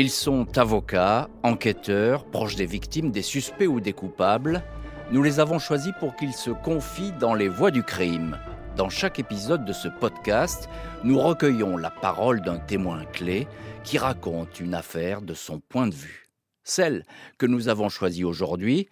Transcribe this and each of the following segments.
Ils sont avocats, enquêteurs, proches des victimes, des suspects ou des coupables. Nous les avons choisis pour qu'ils se confient dans les voies du crime. Dans chaque épisode de ce podcast, nous recueillons la parole d'un témoin clé qui raconte une affaire de son point de vue. Celle que nous avons choisie aujourd'hui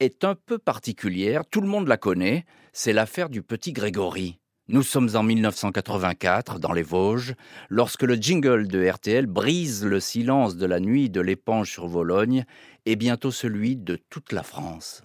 est un peu particulière, tout le monde la connaît, c'est l'affaire du petit Grégory. Nous sommes en 1984, dans les Vosges, lorsque le jingle de RTL brise le silence de la nuit de l'épanche sur Vologne et bientôt celui de toute la France.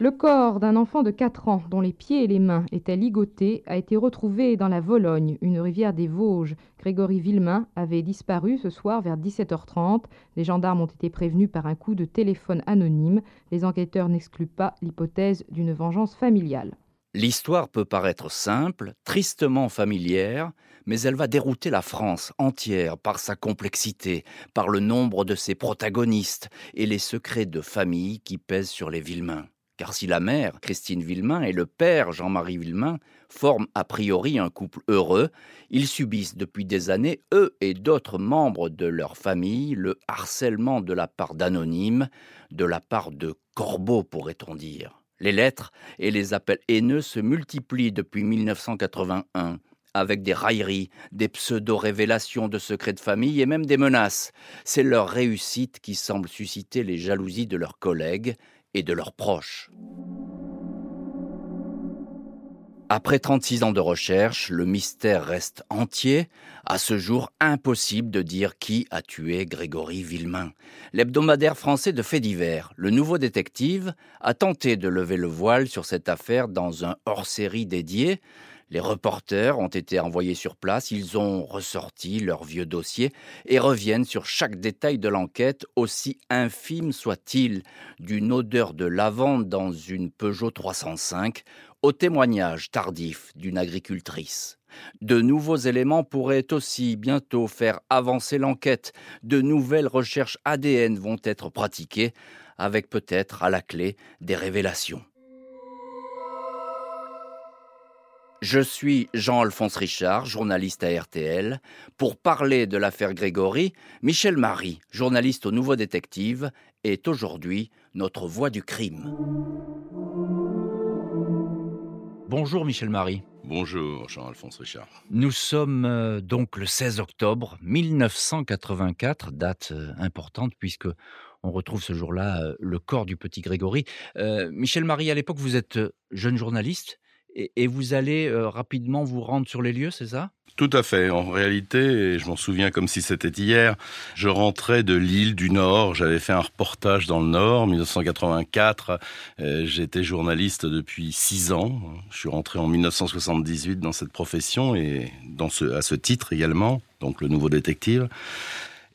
Le corps d'un enfant de 4 ans, dont les pieds et les mains étaient ligotés, a été retrouvé dans la Vologne, une rivière des Vosges. Grégory Villemain avait disparu ce soir vers 17h30. Les gendarmes ont été prévenus par un coup de téléphone anonyme. Les enquêteurs n'excluent pas l'hypothèse d'une vengeance familiale. L'histoire peut paraître simple, tristement familière, mais elle va dérouter la France entière par sa complexité, par le nombre de ses protagonistes et les secrets de famille qui pèsent sur les Villemains. Car si la mère, Christine Villemain, et le père, Jean-Marie Villemain, forment a priori un couple heureux, ils subissent depuis des années, eux et d'autres membres de leur famille, le harcèlement de la part d'anonymes, de la part de corbeaux, pourrait-on dire. Les lettres et les appels haineux se multiplient depuis 1981 avec des railleries, des pseudo-révélations de secrets de famille et même des menaces. C'est leur réussite qui semble susciter les jalousies de leurs collègues et de leurs proches. Après 36 ans de recherche, le mystère reste entier. À ce jour, impossible de dire qui a tué Grégory Villemain. L'hebdomadaire français de faits divers, Le Nouveau Détective, a tenté de lever le voile sur cette affaire dans un hors-série dédié. Les reporters ont été envoyés sur place, ils ont ressorti leurs vieux dossiers et reviennent sur chaque détail de l'enquête, aussi infime soit-il, d'une odeur de lavande dans une Peugeot 305 au témoignage tardif d'une agricultrice. De nouveaux éléments pourraient aussi bientôt faire avancer l'enquête. De nouvelles recherches ADN vont être pratiquées, avec peut-être à la clé des révélations. Je suis Jean-Alphonse Richard, journaliste à RTL. Pour parler de l'affaire Grégory, Michel Marie, journaliste au Nouveau Détective, est aujourd'hui notre voix du crime. Bonjour Michel Marie. Bonjour Jean-Alphonse Richard. Nous sommes euh, donc le 16 octobre 1984, date euh, importante puisque on retrouve ce jour-là euh, le corps du petit Grégory. Michel Marie, à l'époque, vous êtes jeune journaliste et, vous allez rapidement vous rendre sur les lieux, c'est ça? Tout à fait. En réalité, je m'en souviens comme si c'était hier, je rentrais de l'île du Nord. J'avais fait un reportage dans le Nord, 1984. J'étais journaliste depuis six ans. Je suis rentré en 1978 dans cette profession et à ce titre également, donc le nouveau détective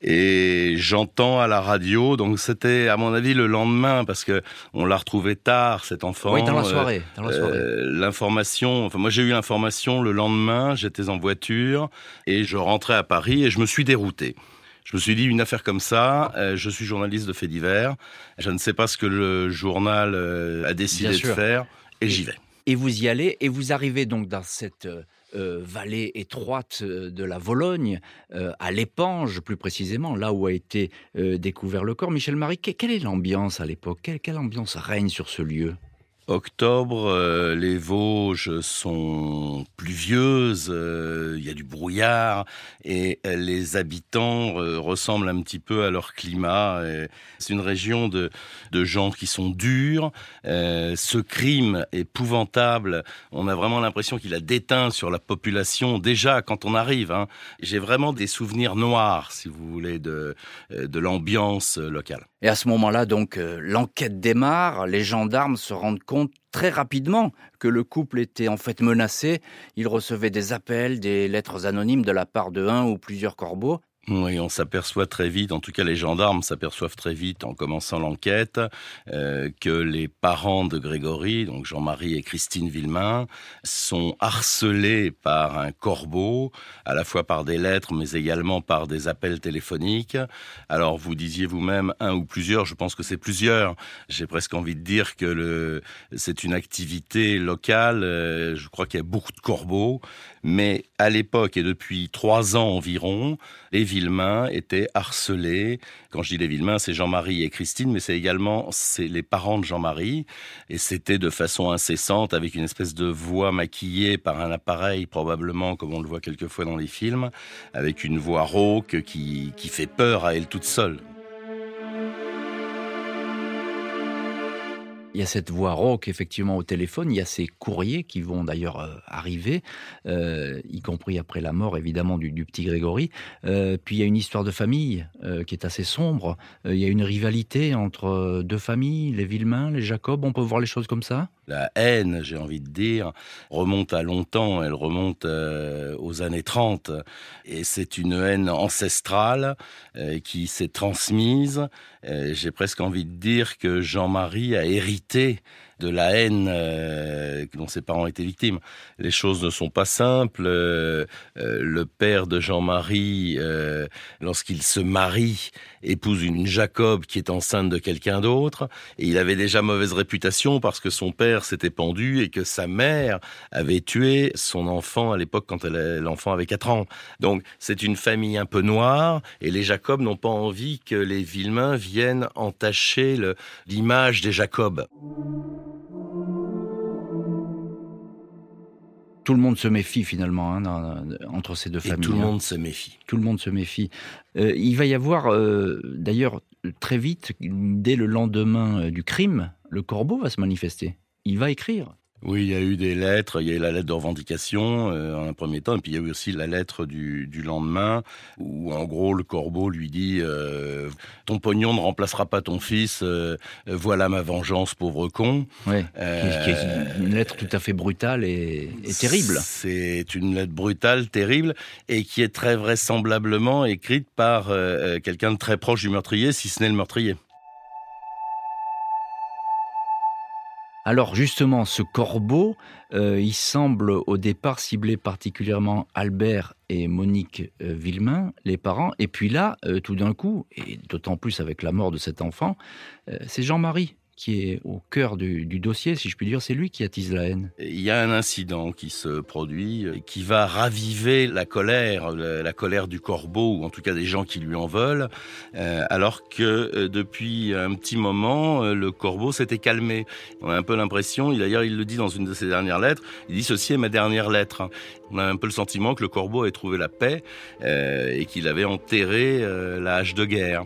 et j'entends à la radio. Donc c'était à mon avis le lendemain parce que on l'a retrouvé tard cet enfant. Oui, dans la soirée. La soirée. Euh, l'information. Enfin moi j'ai eu l'information le lendemain. J'étais en voiture et je rentrais à Paris et je me suis dérouté. Je me suis dit une affaire comme ça. Euh, je suis journaliste de faits divers. Je ne sais pas ce que le journal euh, a décidé de faire et j'y vais. Et vous y allez et vous arrivez donc dans cette euh, vallée étroite euh, de la Vologne, euh, à l'Épange plus précisément, là où a été découvert le corps. Michel Marie, quelle est l'ambiance à l'époque? Quelle ambiance règne sur ce lieu? Octobre, euh, les Vosges sont pluvieuses, euh, il y a du brouillard et euh, les habitants ressemblent un petit peu à leur climat. C'est une région de, de gens qui sont durs. ce crime épouvantable, on a vraiment l'impression qu'il a déteint sur la population déjà quand on arrive. Hein. J'ai vraiment des souvenirs noirs, si vous voulez, de, de l'ambiance locale. Et à ce moment-là, donc, l'enquête démarre, les gendarmes se rendent compte très rapidement que le couple était en fait menacé. Il recevait des appels, des lettres anonymes de la part de un ou plusieurs corbeaux. Oui, on s'aperçoit très vite, en tout cas les gendarmes s'aperçoivent très vite en commençant l'enquête, euh, que les parents de Grégory, donc Jean-Marie et Christine Villemain, sont harcelés par un corbeau, à la fois par des lettres, mais également par des appels téléphoniques. Alors vous disiez vous-même un ou plusieurs, je pense que c'est plusieurs. J'ai presque envie de dire que le, c'est une activité locale. Euh, je crois qu'il y a beaucoup de corbeaux, mais à l'époque et depuis trois ans environ, les Villemain étaient harcelés. Quand je dis les Villemain, c'est Jean-Marie et Christine, mais c'est également c'est les parents de Jean-Marie. Et c'était de façon incessante, avec une espèce de voix maquillée par un appareil, probablement comme on le voit quelquefois dans les films, avec une voix rauque qui, qui fait peur à elle toute seule. Il y a cette voix rauque effectivement au téléphone, il y a ces courriers qui vont d'ailleurs euh, arriver, euh, y compris après la mort évidemment du, petit Grégory. Euh, puis il y a une histoire de famille qui est assez sombre. il y a une rivalité entre deux familles, les Villemain, les Jacob. On peut voir les choses comme ça? La haine, j'ai envie de dire, remonte à longtemps. Elle remonte aux années 30 et c'est une haine ancestrale qui s'est transmise. j'ai presque envie de dire que Jean-Marie a hérité de la haine euh, dont ses parents étaient victimes. Les choses ne sont pas simples. Euh, euh, le père de Jean-Marie, lorsqu'il se marie, épouse une Jacob qui est enceinte de quelqu'un d'autre. Et il avait déjà mauvaise réputation parce que son père s'était pendu et que sa mère avait tué son enfant à l'époque quand l'enfant avait 4 ans. Donc c'est une famille un peu noire et les Jacob n'ont pas envie que les Villemains viennent entacher l'image des Jacob. Tout le monde se méfie finalement hein, entre ces deux familles. tout le hein. monde se méfie. Tout le monde se méfie. Euh, il va y avoir euh, d'ailleurs très vite, dès le lendemain euh, du crime, le corbeau va se manifester. Il va écrire. Oui, il y a eu des lettres. Il y a eu la lettre de revendication euh, en un premier temps, et puis il y a eu aussi la lettre du, du lendemain, où en gros le corbeau lui dit euh, Ton pognon ne remplacera pas ton fils, euh, voilà ma vengeance, pauvre con. Oui, une lettre tout à fait brutale et, et terrible. C'est une lettre brutale, terrible, et qui est très vraisemblablement écrite par quelqu'un de très proche du meurtrier, si ce n'est le meurtrier. Alors justement, ce corbeau, euh, il semble au départ cibler particulièrement Albert et Monique euh, Villemain, les parents. Et puis là, euh, tout d'un coup, et d'autant plus avec la mort de cet enfant, c'est Jean-Marie qui est au cœur du, dossier, si je puis dire, c'est lui qui attise la haine. Il y a un incident qui se produit, euh, qui va raviver la colère, la, colère du corbeau, ou en tout cas des gens qui lui en veulent, euh, alors que euh, depuis un petit moment, le corbeau s'était calmé. On a un peu l'impression, d'ailleurs il le dit dans une de ses dernières lettres, il dit ceci est ma dernière lettre. On a un peu le sentiment que le corbeau avait trouvé la paix et qu'il avait enterré la hache de guerre.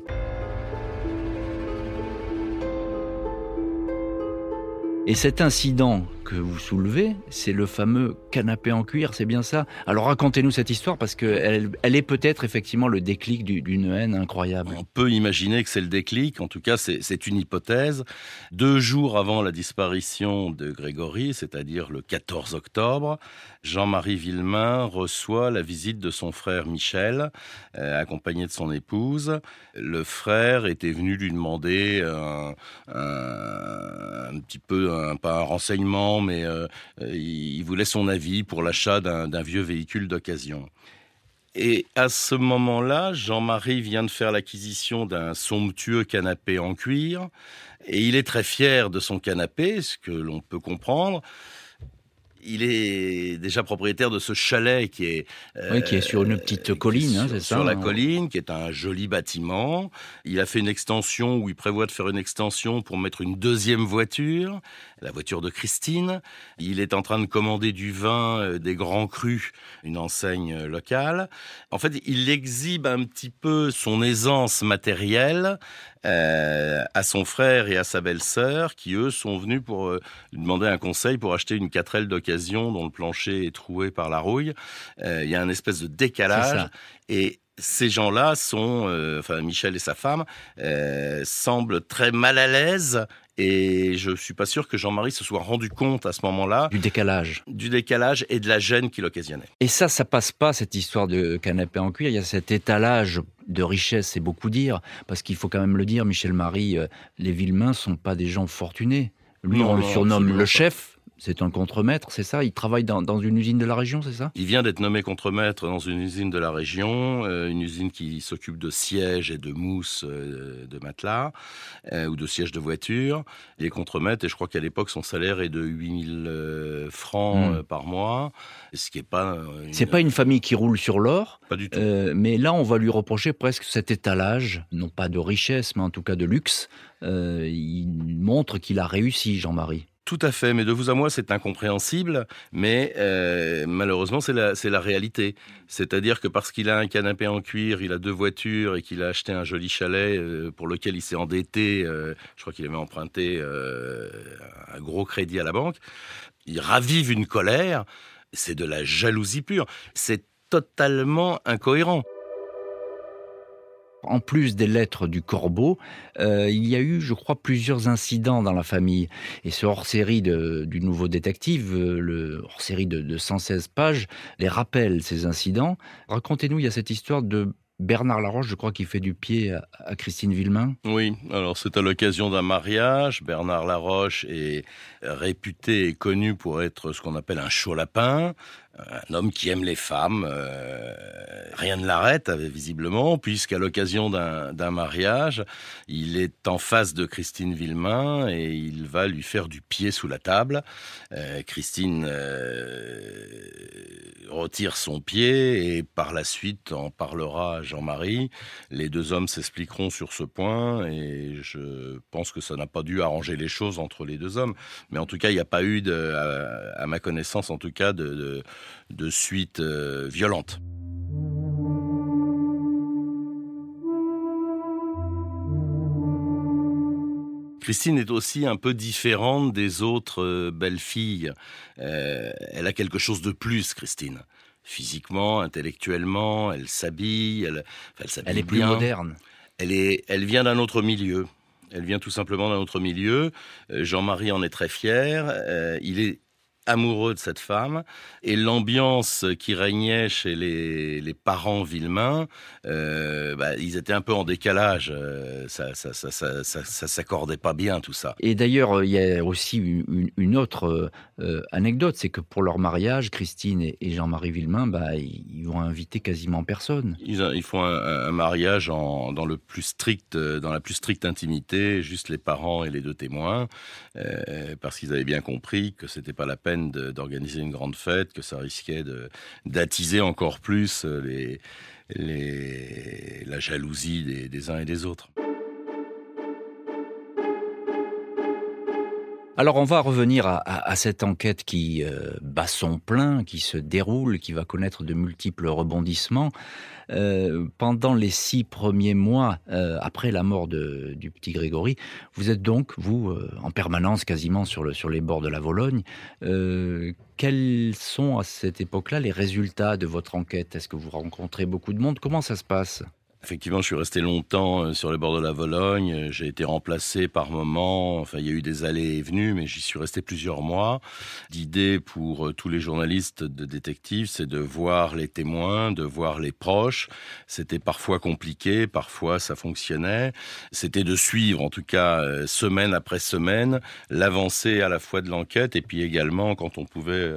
Et cet incident que vous soulevez, c'est le fameux canapé en cuir, c'est bien ça? Alors racontez-nous cette histoire parce qu'elle elle est peut-être effectivement le déclic d'une haine incroyable. On peut imaginer que c'est le déclic, en tout cas c'est une hypothèse. Deux jours avant la disparition de Grégory, c'est-à-dire le 14 octobre, Jean-Marie Villemain reçoit la visite de son frère Michel, euh, accompagné de son épouse. Le frère était venu lui demander un, petit peu, pas un renseignement, mais euh, il voulait son avis pour l'achat d'un vieux véhicule d'occasion. Et à ce moment-là, Jean-Marie vient de faire l'acquisition d'un somptueux canapé en cuir, et il est très fier de son canapé, ce que l'on peut comprendre il est déjà propriétaire de ce chalet qui est qui est sur une euh, petite colline, hein, c'est ça. Sur la hein. colline, qui est un joli bâtiment. Il a fait une extension où il prévoit de faire une extension pour mettre une deuxième voiture, la voiture de Christine. Il est en train de commander du vin, euh, des grands crus, une enseigne euh, locale. En fait, il exhibe un petit peu son aisance matérielle euh, à son frère et à sa belle-sœur, qui eux sont venus pour euh, demander un conseil pour acheter une 4 d'occasion dont le plancher est troué par la rouille. Euh, il y a un espèce de décalage et ces gens-là sont, euh, enfin Michel et sa femme, euh, semblent très mal à l'aise et je suis pas sûr que Jean-Marie se soit rendu compte à ce moment-là du décalage, du décalage et de la gêne qu'il occasionnait. Et ça, ça passe pas cette histoire de canapé en cuir. Il y a cet étalage de richesse, c'est beaucoup dire, parce qu'il faut quand même le dire, Michel Marie, euh, les Villemains sont pas des gens fortunés. Lui, on le surnomme le chef. C'est un contremaître, c'est ça? Il travaille dans, une usine de la région, c'est ça? Il vient d'être nommé contremaître dans une usine de la région, euh, une usine qui s'occupe de sièges et de mousses euh, de matelas euh, ou de sièges de voiture. Il est contremaître et je crois qu'à l'époque son salaire est de 8000 francs hmm. par mois, ce qui est pas. C'est pas une famille qui roule sur l'or. Pas du tout. mais là, on va lui reprocher presque cet étalage, non pas de richesse, mais en tout cas de luxe. il montre qu'il a réussi, Jean-Marie. Tout à fait, mais de vous à moi, c'est incompréhensible, mais euh, malheureusement, c'est la, la réalité. C'est-à-dire que parce qu'il a un canapé en cuir, il a deux voitures et qu'il a acheté un joli chalet euh, pour lequel il s'est endetté, euh, je crois qu'il avait emprunté un gros crédit à la banque, il ravive une colère, c'est de la jalousie pure, c'est totalement incohérent. En plus des lettres du corbeau, euh, il y a eu, je crois, plusieurs incidents dans la famille. Et ce hors-série du nouveau détective, euh, le hors-série de, de 116 pages, les rappelle, ces incidents. Racontez-nous, il y a cette histoire de Bernard Laroche, je crois qu'il fait du pied à, Christine Villemain. Oui, alors c'est à l'occasion d'un mariage. Bernard Laroche est réputé et connu pour être ce qu'on appelle un chaud lapin, un homme qui aime les femmes. Euh, rien ne l'arrête, visiblement, puisqu'à l'occasion d'un mariage, il est en face de Christine Villemain et il va lui faire du pied sous la table. Euh, Christine euh, retire son pied et par la suite en parlera Jean-Marie. Les deux hommes s'expliqueront sur ce point et je pense que ça n'a pas dû arranger les choses entre les deux hommes. Mais en tout cas, il n'y a pas eu, à, ma connaissance en tout cas, de suite euh, violente. Christine est aussi un peu différente des autres euh, belles filles. Euh, elle a quelque chose de plus, Christine. Physiquement, intellectuellement, elle s'habille, elle, elle est plus moderne. Elle, est, elle vient d'un autre milieu. Elle vient tout simplement d'un autre milieu. Jean-Marie en est très fier. il est amoureux de cette femme et l'ambiance qui régnait chez les, les parents Villemain, euh, bah, ils étaient un peu en décalage. Euh, ça, ça, ça, ça, ça s'accordait pas bien tout ça. Et d'ailleurs, il y a aussi une, une autre euh, anecdote, c'est que pour leur mariage, Christine et, Jean-Marie Villemain, bah, ils, vont inviter quasiment personne. Ils, ils font un, un mariage en, dans le plus strict, dans la plus stricte intimité, juste les parents et les deux témoins, parce qu'ils avaient bien compris que c'était pas la peine d'organiser une grande fête, que ça risquait d'attiser encore plus euh, la jalousie des uns et des autres. Alors on va revenir à, cette enquête qui euh, bat son plein, qui se déroule, qui va connaître de multiples rebondissements. Euh, pendant les six premiers mois euh, après la mort de, du petit Grégory, vous êtes donc, vous, en permanence quasiment sur, le, sur les bords de la Vologne. quels sont à cette époque-là les résultats de votre enquête? Est-ce que vous rencontrez beaucoup de monde? Comment ça se passe? Effectivement, je suis resté longtemps euh, sur les bords de la Vologne. J'ai été remplacé par moments. Enfin, il y a eu des allées et venues, mais j'y suis resté plusieurs mois. L'idée pour euh, tous les journalistes de détectives, c'est de voir les témoins, de voir les proches. C'était parfois compliqué, parfois ça fonctionnait. C'était de suivre, en tout cas, euh, semaine après semaine, l'avancée à la fois de l'enquête et puis également quand on pouvait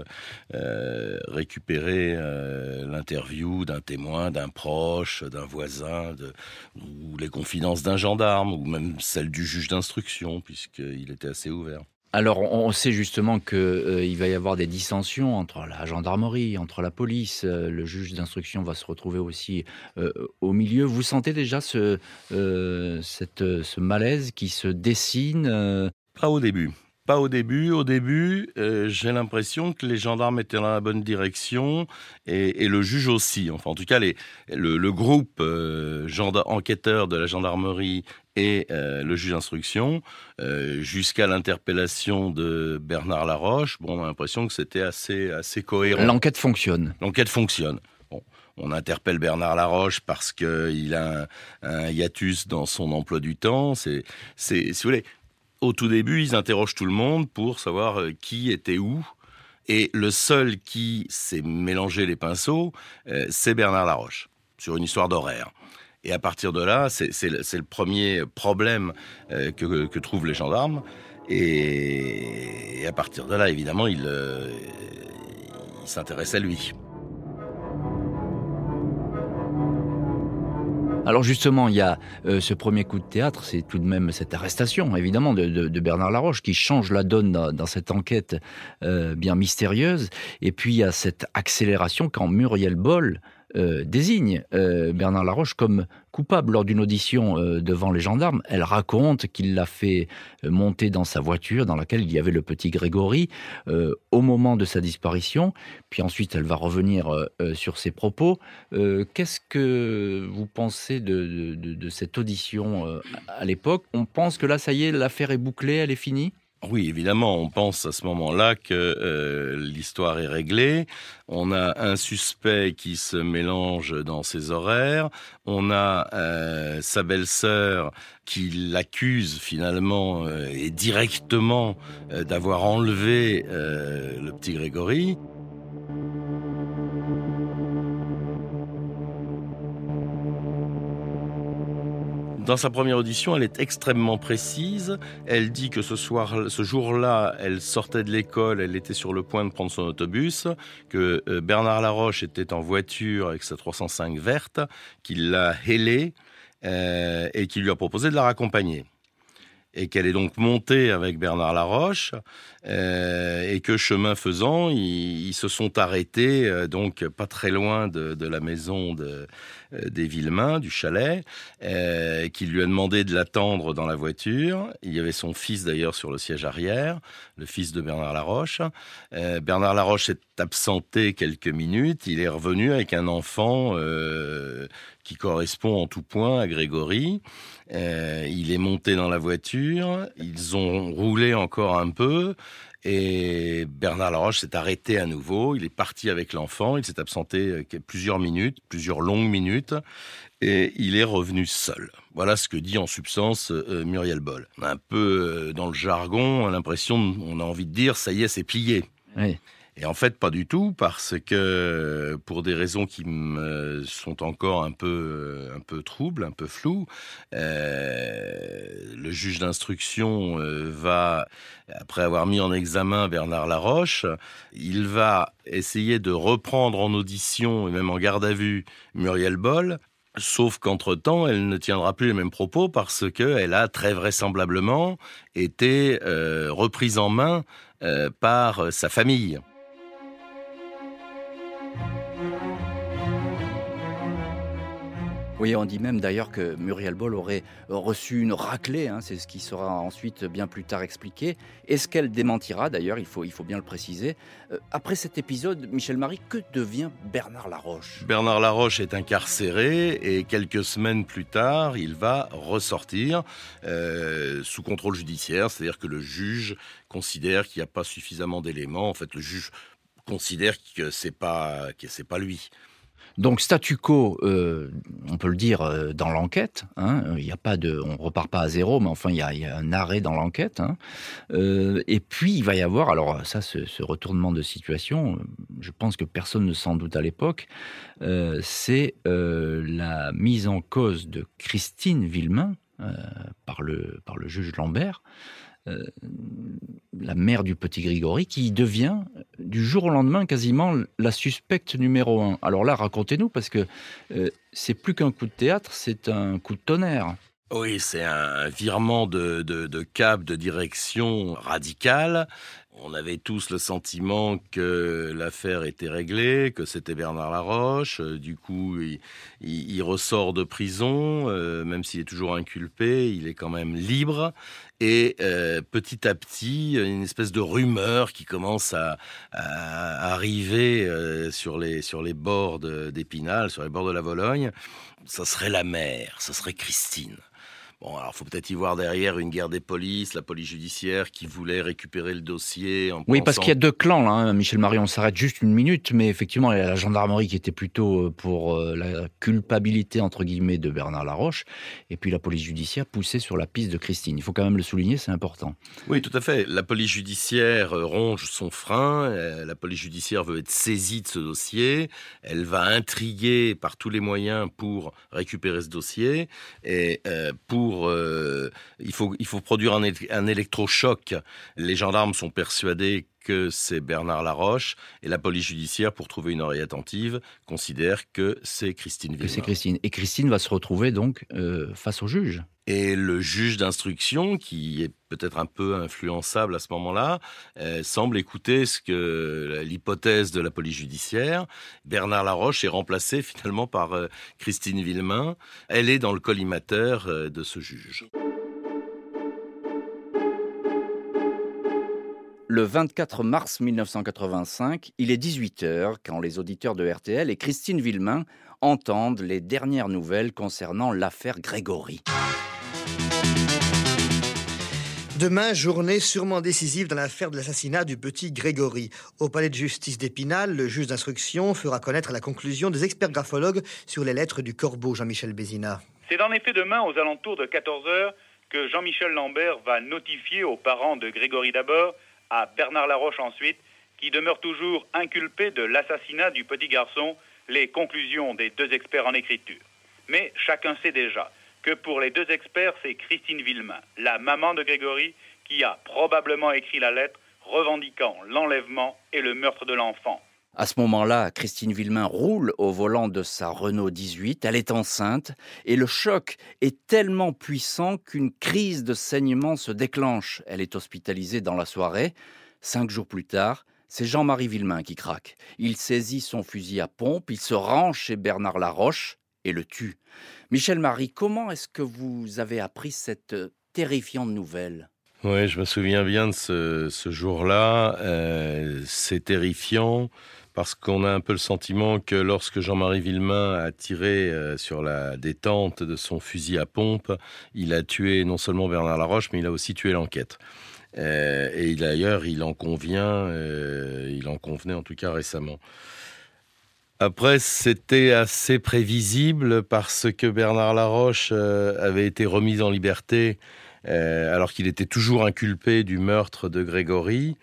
récupérer l'interview d'un témoin, d'un proche, d'un voisin ou les confidences d'un gendarme, ou même celles du juge d'instruction, puisqu'il était assez ouvert. Alors, on sait justement qu'il euh, va y avoir des dissensions entre la gendarmerie, entre la police. Euh, le juge d'instruction va se retrouver aussi euh, au milieu. Vous sentez déjà ce, cette, ce malaise qui se dessine Pas au début. Pas au début. Au début, euh, j'ai l'impression que les gendarmes étaient dans la bonne direction et, le juge aussi. Enfin, en tout cas, les, le, groupe euh, enquêteur de la gendarmerie et euh, le juge d'instruction, jusqu'à l'interpellation de Bernard Laroche, bon, on a l'impression que c'était assez, assez cohérent. L'enquête fonctionne. L'enquête fonctionne On interpelle Bernard Laroche parce qu'il a un, hiatus dans son emploi du temps. C'est, c'est, si vous voulez, au tout début, ils interrogent tout le monde pour savoir euh, qui était où. Et le seul qui s'est mélangé les pinceaux, euh, c'est Bernard Laroche, sur une histoire d'horaire. Et à partir de là, c'est le, premier problème euh, que, trouvent les gendarmes. Et, à partir de là, évidemment, il, il s'intéresse à lui. Alors justement, il y a euh, ce premier coup de théâtre, c'est tout de même cette arrestation, évidemment, de, Bernard Laroche, qui change la donne dans, cette enquête euh, bien mystérieuse. Et puis il y a cette accélération quand Muriel Boll euh, désigne euh, Bernard Laroche comme coupable lors d'une audition euh, devant les gendarmes. Elle raconte qu'il l'a fait monter dans sa voiture dans laquelle il y avait le petit Grégory au moment de sa disparition. Puis ensuite, elle va revenir sur ses propos. Qu'est-ce que vous pensez de, de cette audition à l'époque? On pense que là, ça y est, l'affaire est bouclée, elle est finie? Oui, évidemment, on pense à ce moment-là que euh, l'histoire est réglée. On a un suspect qui se mélange dans ses horaires. On a euh, sa belle-sœur qui l'accuse finalement euh, et directement d'avoir enlevé le petit Grégory. Dans sa première audition, elle est extrêmement précise. Elle dit que ce soir, ce jour-là, elle sortait de l'école, elle était sur le point de prendre son autobus, que euh, Bernard Laroche était en voiture avec sa 305 verte, qu'il l'a hélée euh, et qu'il lui a proposé de la raccompagner et qu'elle est donc montée avec Bernard Laroche, euh, et que chemin faisant, ils, se sont arrêtés euh, donc pas très loin de, la maison de, euh, des Villemains, du chalet, qui lui a demandé de l'attendre dans la voiture. Il y avait son fils d'ailleurs sur le siège arrière, le fils de Bernard Laroche. Bernard Laroche s'est absenté quelques minutes, il est revenu avec un enfant correspond en tout point à Grégory. Euh, il est monté dans la voiture, ils ont roulé encore un peu, et Bernard Laroche s'est arrêté à nouveau, il est parti avec l'enfant, il s'est absenté euh, plusieurs minutes, plusieurs longues minutes, et il est revenu seul. Voilà ce que dit en substance euh, Muriel Boll. Un peu dans le jargon, l'impression, on a envie de dire, ça y est, c'est plié. Oui. Et en fait, pas du tout, parce que pour des raisons qui me sont encore un peu, un peu troubles, un peu floues, euh, le juge d'instruction euh, va, après avoir mis en examen Bernard Laroche, il va essayer de reprendre en audition et même en garde à vue Muriel Boll, Sauf qu'entre-temps, elle ne tiendra plus les mêmes propos parce qu'elle a très vraisemblablement été euh, reprise en main par sa famille. Oui, on dit même d'ailleurs que Muriel Boll aurait reçu une raclée, hein, c'est ce qui sera ensuite bien plus tard expliqué. Est-ce qu'elle démentira d'ailleurs, il faut, bien le préciser. Euh, après cet épisode, Michel Marie, que devient Bernard Laroche? Bernard Laroche est incarcéré et quelques semaines plus tard, il va ressortir euh, sous contrôle judiciaire, c'est-à-dire que le juge considère qu'il n'y a pas suffisamment d'éléments. En fait, le juge considère que c'est pas pas lui. Donc statu quo, euh, on peut le dire euh, dans l'enquête. Hein, il n'y a pas de, on repart pas à zéro, mais enfin il y a, un arrêt dans l'enquête. Hein. Euh, et puis il va y avoir, alors ça, ce, retournement de situation, je pense que personne ne s'en doute à l'époque, c'est la mise en cause de Christine Villemain par par le juge Lambert. Euh, la mère du petit Grigori, qui devient du jour au lendemain quasiment la suspecte numéro un. Alors là, racontez-nous, parce que euh, c'est plus qu'un coup de théâtre, c'est un coup de tonnerre. Oui, c'est un virement de, de, de cap, de direction radical. On avait tous le sentiment que l'affaire était réglée, que c'était Bernard Laroche. Euh, du coup, il, ressort de prison, euh, même s'il est toujours inculpé, il est quand même libre. Et euh, petit à petit, une espèce de rumeur qui commence à, arriver sur les sur les bords d'Épinal, sur les bords de la Vologne. Ça serait la mère, ça serait Christine. Bon, alors faut peut-être y voir derrière une guerre des polices, la police judiciaire qui voulait récupérer le dossier. En oui, parce qu'il y a deux clans là. Hein. Michel Marie, on s'arrête juste une minute, mais effectivement, il y a la gendarmerie qui était plutôt euh, pour euh, la culpabilité entre guillemets de Bernard Laroche, et puis la police judiciaire poussée sur la piste de Christine. Il faut quand même le souligner, c'est important. Oui, tout à fait. La police judiciaire euh, ronge son frein. La police judiciaire veut être saisie de ce dossier. Elle va intriguer par tous les moyens pour récupérer ce dossier et pour euh, il, faut, il faut produire un, un électrochoc. Les gendarmes sont persuadés que c'est Bernard Laroche et la police judiciaire, pour trouver une oreille attentive, considère que c'est Christine Villemin. c'est Christine. Et Christine va se retrouver donc euh, face au juge. Et le juge d'instruction, qui est peut-être un peu influençable à ce moment-là, euh, semble écouter ce que l'hypothèse de la police judiciaire. Bernard Laroche est remplacé finalement par euh, Christine Villemain. Elle est dans le collimateur euh, de ce juge. Le 24 mars 1985, il est 18h quand les auditeurs de RTL et Christine Villemain entendent les dernières nouvelles concernant l'affaire Grégory. Demain, journée sûrement décisive dans l'affaire de l'assassinat du petit Grégory. Au palais de justice d'Épinal, le juge d'instruction fera connaître la conclusion des experts graphologues sur les lettres du corbeau Jean-Michel Bézina. C'est en effet demain, aux alentours de 14 heures, que Jean-Michel Lambert va notifier aux parents de Grégory d'abord, à Bernard Laroche ensuite, qui demeure toujours inculpé de l'assassinat du petit garçon, les conclusions des deux experts en écriture. Mais chacun sait déjà que pour les deux experts, c'est Christine Villemain, la maman de Grégory, qui a probablement écrit la lettre revendiquant l'enlèvement et le meurtre de l'enfant. À ce moment-là, Christine Villemain roule au volant de sa Renault 18, elle est enceinte, et le choc est tellement puissant qu'une crise de saignement se déclenche. Elle est hospitalisée dans la soirée. Cinq jours plus tard, c'est Jean-Marie Villemain qui craque. Il saisit son fusil à pompe, il se rend chez Bernard Laroche et le tue. Michel Marie, comment est-ce que vous avez appris cette euh, terrifiante nouvelle? Oui, je me souviens bien de ce, jour-là. Euh, c'est terrifiant parce qu'on a un peu le sentiment que lorsque Jean-Marie Villemain a tiré euh, sur la détente de son fusil à pompe, il a tué non seulement Bernard Laroche, mais il a aussi tué l'enquête. Et d'ailleurs, il en convient, il en convenait en tout cas récemment. Après, c'était assez prévisible parce que Bernard Laroche euh, avait été remis en liberté euh, alors qu'il était toujours inculpé du meurtre de Grégory,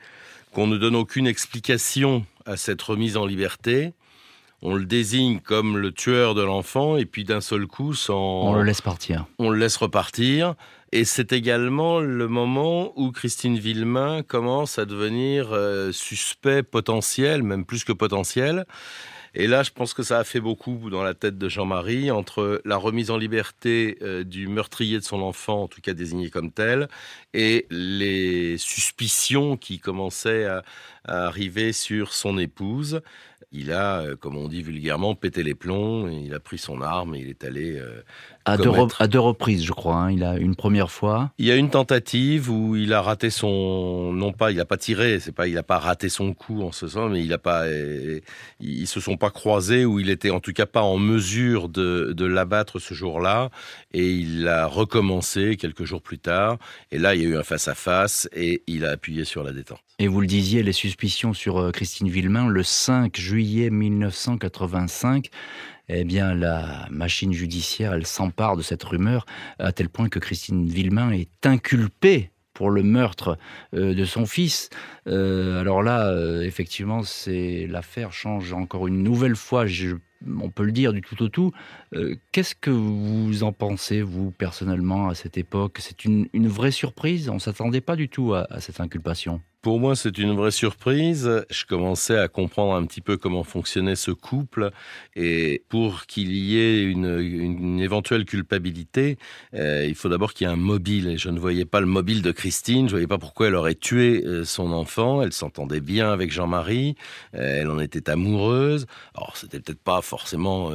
qu'on ne donne aucune explication à cette remise en liberté. On le désigne comme le tueur de l'enfant et puis d'un seul coup, sans... on le laisse partir. On le laisse repartir. Et c'est également le moment où Christine Villemain commence à devenir euh, suspect potentiel, même plus que potentiel. Et là, je pense que ça a fait beaucoup dans la tête de Jean-Marie entre la remise en liberté euh, du meurtrier de son enfant, en tout cas désigné comme tel, et les suspicions qui commençaient à, arriver sur son épouse. Il a, euh, comme on dit vulgairement, pété les plombs, il a pris son arme et il est allé à, deux, reprises, je crois. Hein. Il a une première fois. Il y a une tentative où il a raté son, non pas, il n'a pas tiré, c'est pas, il n'a pas raté son coup en ce sens, mais il a pas, ils se sont pas croisés ou il était en tout cas pas en mesure de, de l'abattre ce jour-là et il a recommencé quelques jours plus tard. Et là, il y a eu un face à face et il a appuyé sur la détente. Et vous le disiez, les suspicions sur euh, Christine Villemain, le 5 juillet 1985, eh bien, la machine judiciaire, elle s'empare de cette rumeur à tel point que Christine Villemain est inculpée pour le meurtre euh, de son fils. Euh, alors là, euh, effectivement, c'est l'affaire change encore une nouvelle fois. on peut le dire du tout au tout. Qu'est-ce que vous en pensez, vous, personnellement, à cette époque? C'est une, vraie surprise? On ne s'attendait pas du tout à cette inculpation? Pour moi, c'est une vraie surprise. Je commençais à comprendre un petit peu comment fonctionnait ce couple. Et pour qu'il y ait une, éventuelle culpabilité, euh, il faut d'abord qu'il y ait un mobile. Et je ne voyais pas le mobile de Christine. Je ne voyais pas pourquoi elle aurait tué euh, son enfant. Elle s'entendait bien avec Jean-Marie. Euh, elle en était amoureuse. Alors, c'était peut-être pas forcément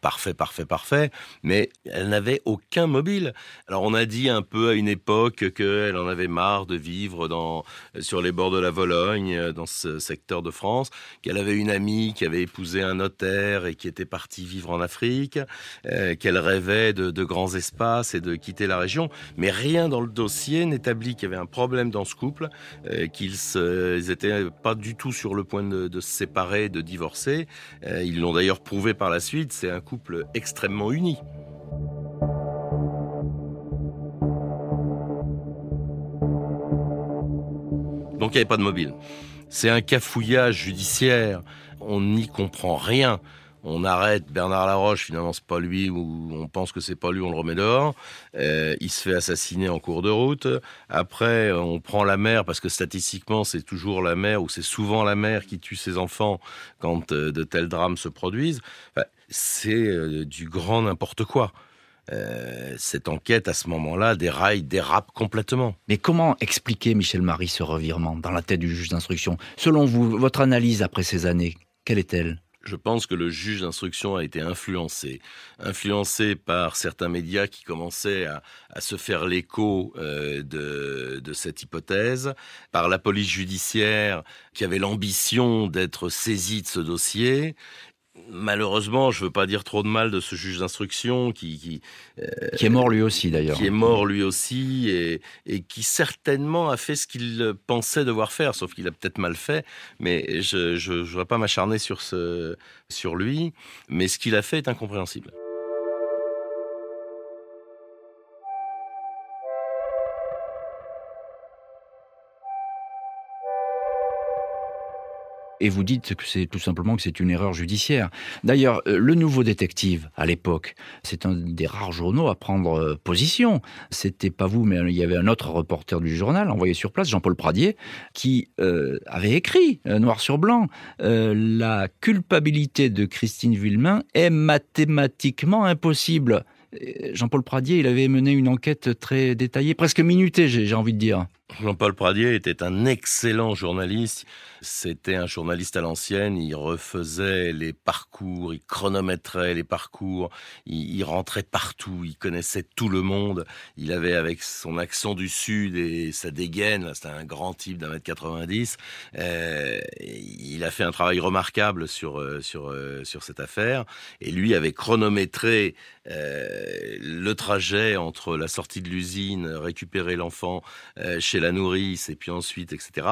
parfait, parfait, parfait. Mais elle n'avait aucun mobile. Alors, on a dit un peu à une époque qu'elle en avait marre de vivre dans, sur les bords de la Vologne, euh, dans ce secteur de France, qu'elle avait une amie qui avait épousé un notaire et qui était partie vivre en Afrique, euh, qu'elle rêvait de, grands espaces et de quitter la région. Mais rien dans le dossier n'établit qu'il y avait un problème dans ce couple, euh, qu'ils n'étaient pas du tout sur le point de, se séparer, de divorcer. Ils l'ont d'ailleurs prouvé par la suite, c'est un couple extrêmement uni. Donc il n'y avait pas de mobile. C'est un cafouillage judiciaire. On n'y comprend rien. On arrête Bernard Laroche, finalement c'est pas lui, ou on pense que c'est pas lui, on le remet dehors. Euh, il se fait assassiner en cours de route. Après, on prend la mère parce que statistiquement c'est toujours la mère ou c'est souvent la mère qui tue ses enfants quand euh, de tels drames se produisent. C'est euh, du grand n'importe quoi. Euh, cette enquête à ce moment-là déraille, dérape complètement. Mais comment expliquer, Michel Marie, ce revirement dans la tête du juge d'instruction? Selon vous, votre analyse après ces années, quelle est-elle? Je pense que le juge d'instruction a été influencé, influencé par certains médias qui commençaient à, à se faire l'écho euh, de, de, cette hypothèse, par la police judiciaire qui avait l'ambition d'être saisie de ce dossier, malheureusement, je veux pas dire trop de mal de ce juge d'instruction qui qui, euh, qui est mort lui aussi d'ailleurs, qui est mort lui aussi et, et qui certainement a fait ce qu'il pensait devoir faire, sauf qu'il a peut-être mal fait. Mais je je voudrais pas m'acharner sur ce sur lui, mais ce qu'il a fait est incompréhensible. Et vous dites que c'est tout simplement que c'est une erreur judiciaire. D'ailleurs, euh, le nouveau détective à l'époque, c'est un des rares journaux à prendre euh, position. C'était pas vous, mais il y avait un autre reporter du journal envoyé sur place, Jean-Paul Pradier, qui euh, avait écrit noir sur blanc la culpabilité de Christine Villemain est mathématiquement impossible. Jean-Paul Pradier, il avait mené une enquête très détaillée, presque minutée, j'ai envie de dire. Jean-Paul Pradier était un excellent journaliste. C'était un journaliste à l'ancienne. Il refaisait les parcours, il chronométrait les parcours, il, rentrait partout, il connaissait tout le monde. Il avait avec son accent du sud et sa dégaine, c'était un grand type d'un mètre 90. Euh, il a fait un travail remarquable sur euh, sur euh, sur cette affaire. Et lui avait chronométré le trajet entre la sortie de l'usine, récupérer l'enfant chez la nourrice et puis ensuite, etc.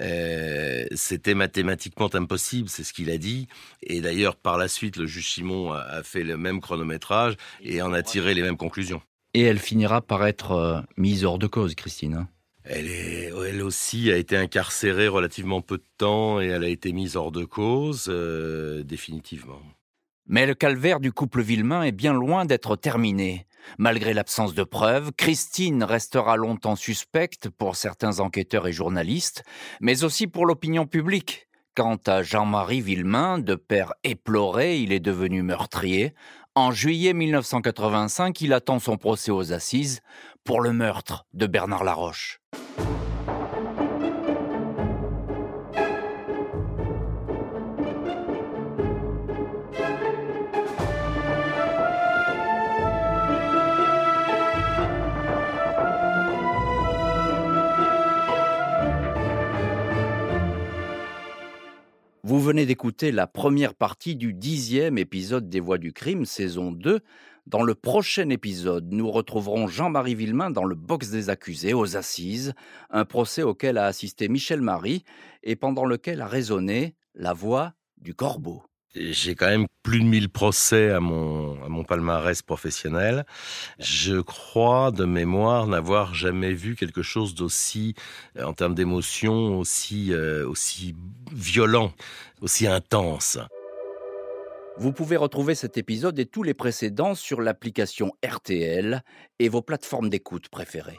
Euh, c'était mathématiquement impossible, c'est ce qu'il a dit. Et d'ailleurs, par la suite, le juge Simon a, a, fait le même chronométrage et en a tiré les mêmes conclusions. Et elle finira par être euh, mise hors de cause, Christine. Hein elle, est, elle aussi a été incarcérée relativement peu de temps et elle a été mise hors de cause, euh, définitivement. Mais le calvaire du couple Villemain est bien loin d'être terminé. Malgré l'absence de preuves, Christine restera longtemps suspecte pour certains enquêteurs et journalistes, mais aussi pour l'opinion publique. Quant à Jean-Marie Villemain, de père éploré, il est devenu meurtrier. En juillet 1985, il attend son procès aux assises pour le meurtre de Bernard Laroche. Vous venez d'écouter la première partie du dixième épisode des Voix du crime, saison 2. Dans le prochain épisode, nous retrouverons Jean-Marie Villemain dans le box des accusés aux assises, un procès auquel a assisté Michel Marie et pendant lequel a résonné la voix du corbeau j'ai quand même plus de 1000 procès à mon, à mon palmarès professionnel. Je crois de mémoire n'avoir jamais vu quelque chose d'aussi, en termes d'émotion, aussi, euh, aussi violent, aussi intense. Vous pouvez retrouver cet épisode et tous les précédents sur l'application RTL et vos plateformes d'écoute préférées.